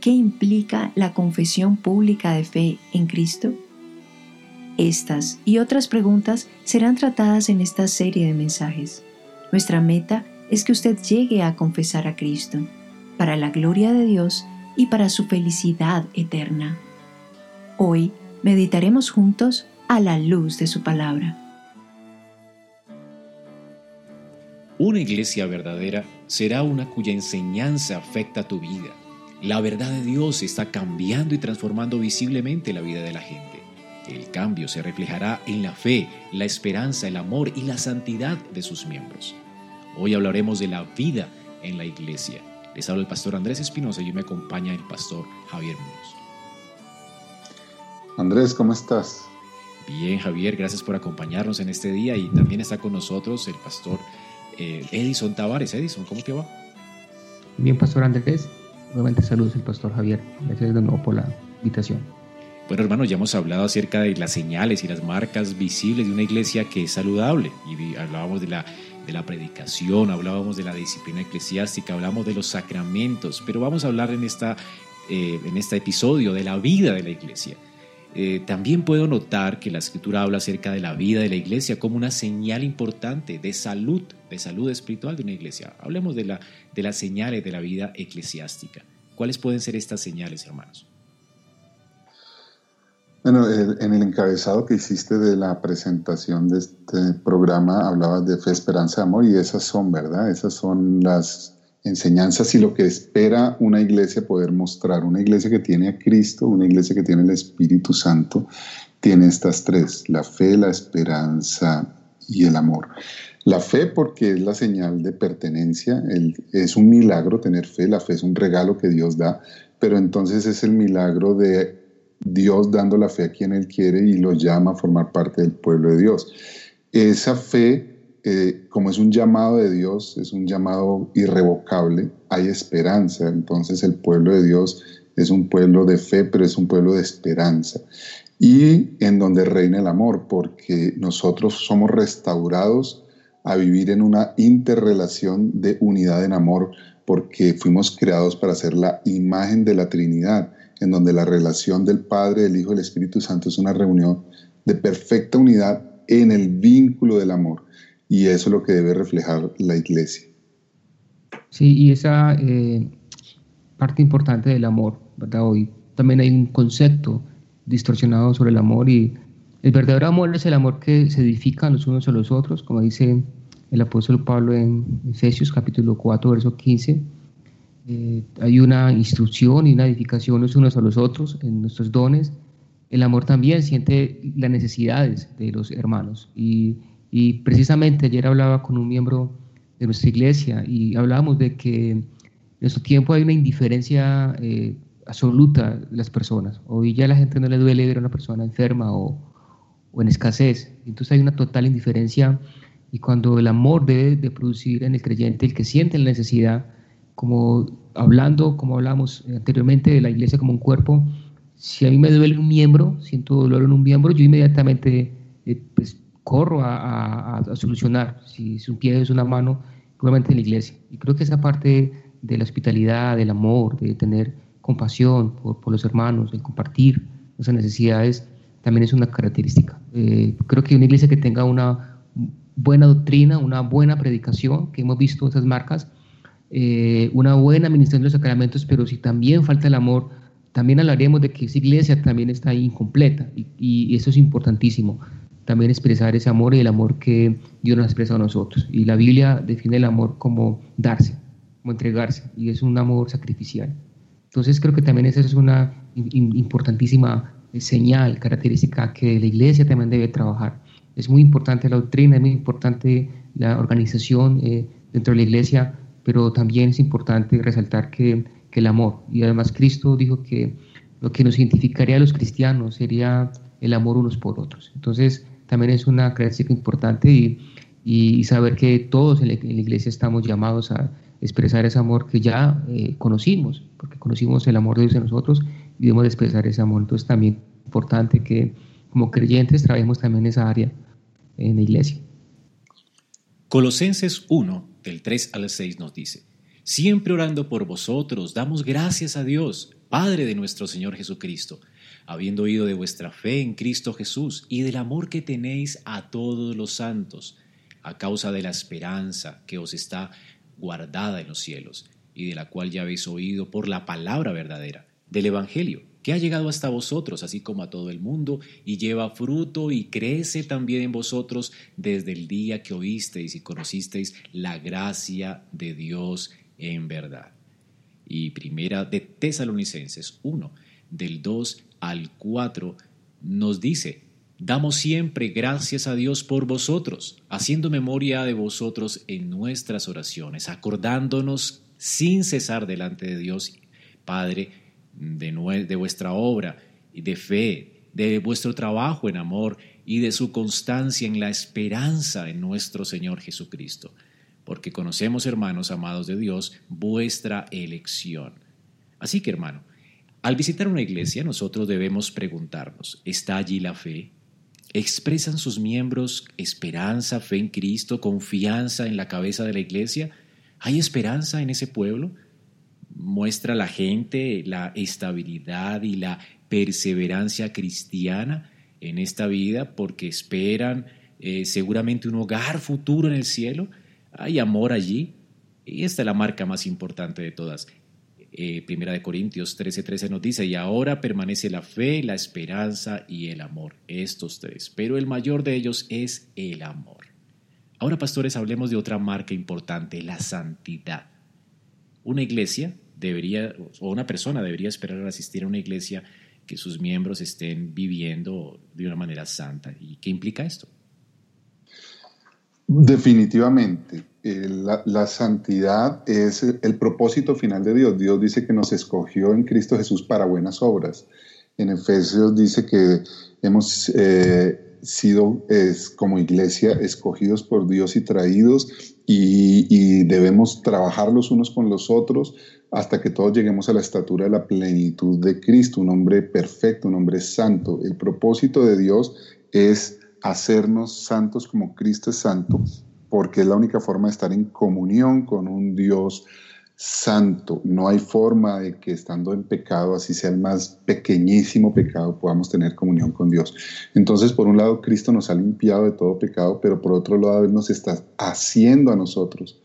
¿Qué implica la confesión pública de fe en Cristo? Estas y otras preguntas serán tratadas en esta serie de mensajes. Nuestra meta es que usted llegue a confesar a Cristo, para la gloria de Dios y para su felicidad eterna. Hoy meditaremos juntos a la luz de su palabra. Una iglesia verdadera será una cuya enseñanza afecta tu vida la verdad de Dios está cambiando y transformando visiblemente la vida de la gente. El cambio se reflejará en la fe, la esperanza, el amor y la santidad de sus miembros. Hoy hablaremos de la vida en la iglesia. Les habla el pastor Andrés Espinosa y me acompaña el pastor Javier Muñoz. Andrés, ¿cómo estás? Bien, Javier, gracias por acompañarnos en este día y también está con nosotros el pastor eh, Edison Tavares. Edison, ¿cómo te va? Bien, pastor Andrés, Nuevamente saludos el pastor Javier. Gracias de nuevo por la invitación. Bueno, hermanos, ya hemos hablado acerca de las señales y las marcas visibles de una iglesia que es saludable. Y hablábamos de la, de la predicación, hablábamos de la disciplina eclesiástica, hablamos de los sacramentos, pero vamos a hablar en, esta, eh, en este episodio de la vida de la iglesia. Eh, también puedo notar que la escritura habla acerca de la vida de la iglesia como una señal importante de salud, de salud espiritual de una iglesia. Hablemos de, la, de las señales de la vida eclesiástica. ¿Cuáles pueden ser estas señales, hermanos? Bueno, en el encabezado que hiciste de la presentación de este programa hablabas de fe, esperanza, amor y esas son, ¿verdad? Esas son las enseñanzas y lo que espera una iglesia poder mostrar. Una iglesia que tiene a Cristo, una iglesia que tiene el Espíritu Santo, tiene estas tres, la fe, la esperanza y el amor. La fe porque es la señal de pertenencia, es un milagro tener fe, la fe es un regalo que Dios da, pero entonces es el milagro de Dios dando la fe a quien Él quiere y lo llama a formar parte del pueblo de Dios. Esa fe como es un llamado de Dios, es un llamado irrevocable, hay esperanza. Entonces el pueblo de Dios es un pueblo de fe, pero es un pueblo de esperanza. Y en donde reina el amor, porque nosotros somos restaurados a vivir en una interrelación de unidad en amor, porque fuimos creados para ser la imagen de la Trinidad, en donde la relación del Padre, del Hijo y del Espíritu Santo es una reunión de perfecta unidad en el vínculo del amor y eso es lo que debe reflejar la iglesia. Sí, y esa eh, parte importante del amor, ¿verdad? Hoy también hay un concepto distorsionado sobre el amor y el verdadero amor es el amor que se edifica los unos a los otros, como dice el apóstol Pablo en Efesios capítulo 4, verso 15. Eh, hay una instrucción y una edificación los unos a los otros en nuestros dones. El amor también siente las necesidades de los hermanos y y precisamente ayer hablaba con un miembro de nuestra iglesia y hablábamos de que en nuestro tiempo hay una indiferencia eh, absoluta de las personas. Hoy ya a la gente no le duele ver a una persona enferma o, o, en escasez. Entonces hay una total indiferencia y cuando el amor debe de producir en el creyente, el que siente la necesidad, como hablando, como hablamos anteriormente de la iglesia como un cuerpo, si a mí me duele un miembro, siento dolor en un miembro, yo inmediatamente eh, pues, corro a, solucionar, si es un pie es una mano, nuevamente en la iglesia. Y creo que esa parte de la hospitalidad, del amor, de tener compasión por, por los hermanos, el compartir esas necesidades, también es una característica. Eh, creo que una iglesia que tenga una buena doctrina, una buena predicación, que hemos visto esas marcas, eh, una buena administración de los sacramentos, pero si también falta el amor, también hablaremos de que esa iglesia también está incompleta y, y eso es importantísimo también expresar ese amor y el amor que Dios nos ha expresado a nosotros. Y la Biblia define el amor como darse, como entregarse, y es un amor sacrificial. Entonces creo que también esa es una importantísima eh, señal, característica que la iglesia también debe trabajar. Es muy importante la doctrina, es muy importante la organización eh, dentro de la iglesia, pero también es importante resaltar que, que el amor. Y además Cristo dijo que lo que nos identificaría a los cristianos sería el amor unos por otros. Entonces, también es una característica importante y, y saber que todos en la, iglesia estamos llamados a expresar ese amor que ya eh, conocimos, porque conocimos el amor de Dios en nosotros y debemos expresar ese amor. Entonces, también es importante que como creyentes trabajemos también esa área en la iglesia. Colosenses 1, del 3 al 6 nos dice, Siempre orando por vosotros, damos gracias a Dios, Padre de nuestro Señor Jesucristo, habiendo oído de vuestra fe en Cristo Jesús y del amor que tenéis a todos los santos, a causa de la esperanza que os está guardada en los cielos, y de la cual ya habéis oído por la palabra verdadera, del Evangelio, que ha llegado hasta vosotros, así como a todo el mundo, y lleva fruto y crece también en vosotros desde el día que oísteis y conocisteis la gracia de Dios en verdad. Y primera de Tesalonicenses 1, del 2 al 4, nos dice, damos siempre gracias a Dios por vosotros, haciendo memoria de vosotros en nuestras oraciones, acordándonos sin cesar delante de Dios, Padre, de, de vuestra obra y de fe, de vuestro trabajo en amor y de su constancia en la esperanza en nuestro Señor Jesucristo porque conocemos, hermanos amados de Dios, vuestra elección. Así que, hermano, al visitar una iglesia nosotros debemos preguntarnos, ¿está allí la fe? ¿Expresan sus miembros esperanza, fe en Cristo, confianza en la cabeza de la iglesia? ¿Hay esperanza en ese pueblo? ¿Muestra la gente la estabilidad y la perseverancia cristiana en esta vida porque esperan eh, seguramente un hogar futuro en el cielo? Hay amor allí. Y esta es la marca más importante de todas. Eh, Primera de Corintios 13:13 13 nos dice, y ahora permanece la fe, la esperanza y el amor, estos tres, pero el mayor de ellos es el amor. Ahora, pastores, hablemos de otra marca importante, la santidad. Una iglesia debería, o una persona debería esperar a asistir a una iglesia que sus miembros estén viviendo de una manera santa. ¿Y qué implica esto? Definitivamente, eh, la, santidad es el, propósito final de Dios. Dios dice que nos escogió en Cristo Jesús para buenas obras. En Efesios dice que hemos eh, sido como iglesia escogidos por Dios y traídos y, y debemos trabajar los unos con los otros hasta que todos lleguemos a la estatura de la plenitud de Cristo, un hombre perfecto, un hombre santo. El propósito de Dios es hacernos santos como Cristo es santo, porque es la única forma de estar en comunión con un Dios santo. No hay forma de que estando en pecado, así sea el más pequeñísimo pecado, podamos tener comunión con Dios. Entonces, por un lado, Cristo nos ha limpiado de todo pecado, pero por otro lado, Él nos está haciendo a nosotros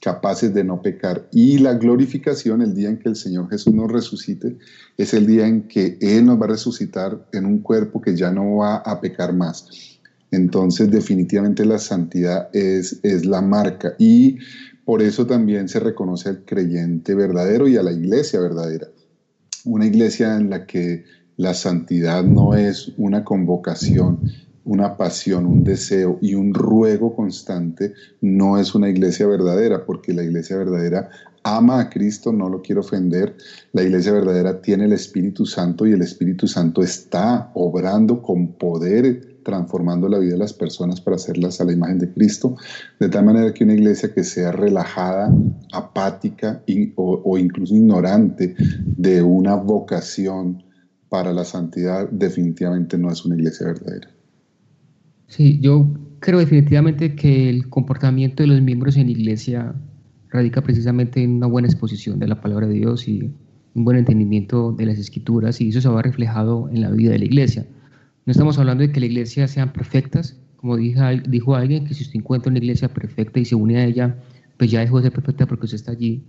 capaces de no pecar. Y la glorificación, el día en que el Señor Jesús nos resucite, es el día en que Él nos va a resucitar en un cuerpo que ya no va a pecar más. Entonces, definitivamente la santidad es, es la marca y por eso también se reconoce al creyente verdadero y a la iglesia verdadera. Una iglesia en la que la santidad no es una convocación, una pasión, un deseo y un ruego constante, no es una iglesia verdadera, porque la iglesia verdadera ama a Cristo, no lo quiero ofender. La iglesia verdadera tiene el Espíritu Santo y el Espíritu Santo está obrando con poder transformando la vida de las personas para hacerlas a la imagen de Cristo, de tal manera que una iglesia que sea relajada, apática o, incluso ignorante de una vocación para la santidad, definitivamente no es una iglesia verdadera. Sí, yo creo definitivamente que el comportamiento de los miembros en iglesia radica precisamente en una buena exposición de la palabra de Dios y un buen entendimiento de las escrituras y eso se va reflejado en la vida de la iglesia. No estamos hablando de que la iglesia sean perfectas, como dijo, dijo alguien, que si usted encuentra una iglesia perfecta y se une a ella, pues ya dejó de ser perfecta porque usted está allí.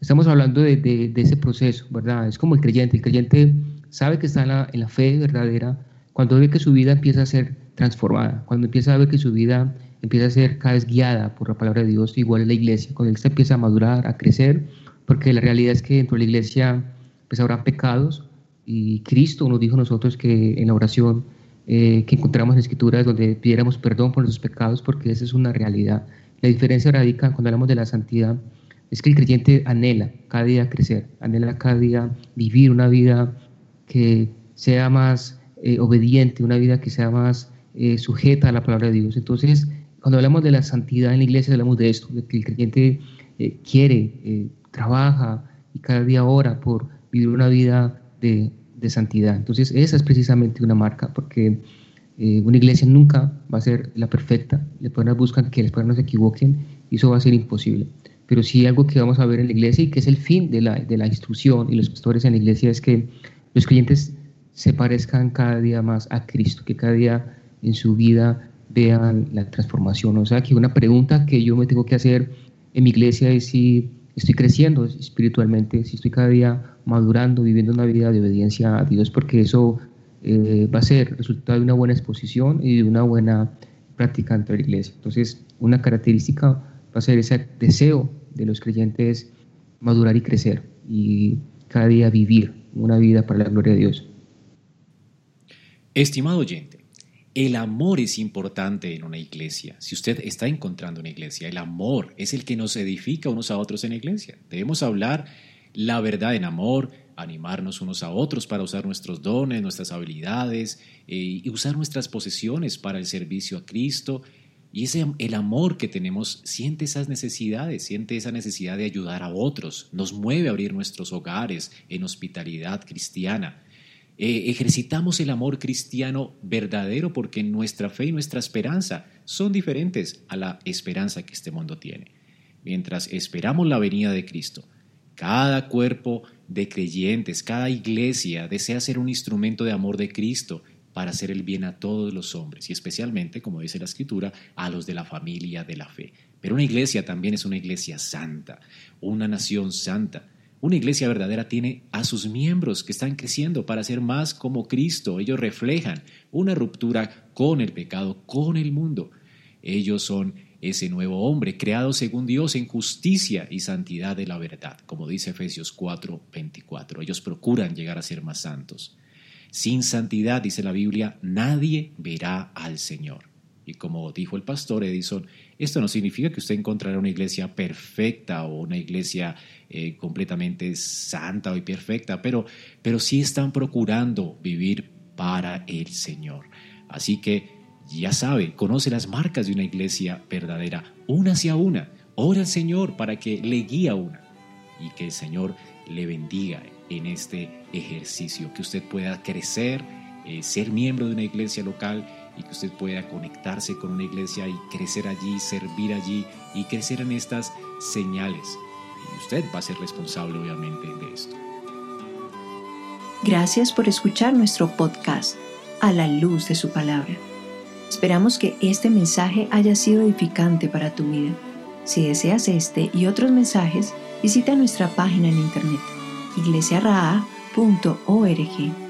Estamos hablando de, de, ese proceso, ¿verdad? Es como el creyente. El creyente sabe que está en la, en la fe verdadera cuando ve que su vida empieza a ser transformada, cuando empieza a ver que su vida empieza a ser cada vez guiada por la palabra de Dios, igual en la iglesia, cuando él empieza a madurar, a crecer, porque la realidad es que dentro de la iglesia pues habrá pecados y Cristo nos dijo a nosotros que en la oración eh, que encontramos en escrituras donde pidiéramos perdón por nuestros pecados, porque esa es una realidad. La diferencia radica cuando hablamos de la santidad, es que el creyente anhela cada día crecer, anhela cada día vivir una vida que sea más eh, obediente, una vida que sea más eh, sujeta a la palabra de Dios. Entonces, cuando hablamos de la santidad en la iglesia, hablamos de esto, de que el creyente eh, quiere, trabaja y cada día ora por vivir una vida de, de, santidad. Entonces, esa es precisamente una marca, porque una iglesia nunca va a ser la perfecta. Las personas buscan que las personas se equivoquen y eso va a ser imposible pero sí algo que vamos a ver en la iglesia y que es el fin de la, de la instrucción y los pastores en la iglesia es que los creyentes se parezcan cada día más a Cristo, que cada día en su vida vean la transformación. O sea, que una pregunta que yo me tengo que hacer en mi iglesia es si estoy creciendo espiritualmente, si estoy cada día madurando, viviendo una vida de obediencia a Dios, porque eso eh, va a ser resultado de una buena exposición y de una buena práctica dentro de la iglesia. Entonces, una característica va a ser ese deseo de los creyentes madurar y crecer y cada día vivir una vida para la gloria de Dios. Estimado oyente, el amor es importante en una iglesia. Si usted está encontrando una iglesia, el amor es el que nos edifica unos a otros en la iglesia. Debemos hablar la verdad en amor, animarnos unos a otros para usar nuestros dones, nuestras habilidades eh, y usar nuestras posesiones para el servicio a Cristo y ese, el amor que tenemos siente esas necesidades, siente esa necesidad de ayudar a otros, nos mueve a abrir nuestros hogares en hospitalidad cristiana. Eh, ejercitamos el amor cristiano verdadero porque nuestra fe y nuestra esperanza son diferentes a la esperanza que este mundo tiene. Mientras esperamos la venida de Cristo, cada cuerpo de creyentes, cada iglesia desea ser un instrumento de amor de Cristo para hacer el bien a todos los hombres y especialmente, como dice la escritura, a los de la familia de la fe. Pero una iglesia también es una iglesia santa, una nación santa. Una iglesia verdadera tiene a sus miembros que están creciendo para ser más como Cristo. Ellos reflejan una ruptura con el pecado, con el mundo. Ellos son ese nuevo hombre creado según Dios en justicia y santidad de la verdad, como dice Efesios 4:24. Ellos procuran llegar a ser más santos. Sin santidad, dice la Biblia, nadie verá al Señor. Y como dijo el pastor Edison, esto no significa que usted encontrará una iglesia perfecta o una iglesia eh, completamente santa y perfecta, pero, pero sí están procurando vivir para el Señor. Así que ya sabe, conoce las marcas de una iglesia verdadera, una hacia una. Ora al Señor para que le guíe una y que el Señor le bendiga en este ejercicio, que usted pueda crecer, eh, ser miembro de una iglesia local y que usted pueda conectarse con una iglesia y crecer allí, servir allí y crecer en estas señales. Y usted va a ser responsable obviamente de esto. Gracias por escuchar nuestro podcast a la luz de su palabra. Esperamos que este mensaje haya sido edificante para tu vida. Si deseas este y otros mensajes, visita nuestra página en internet iglesiaraa.org.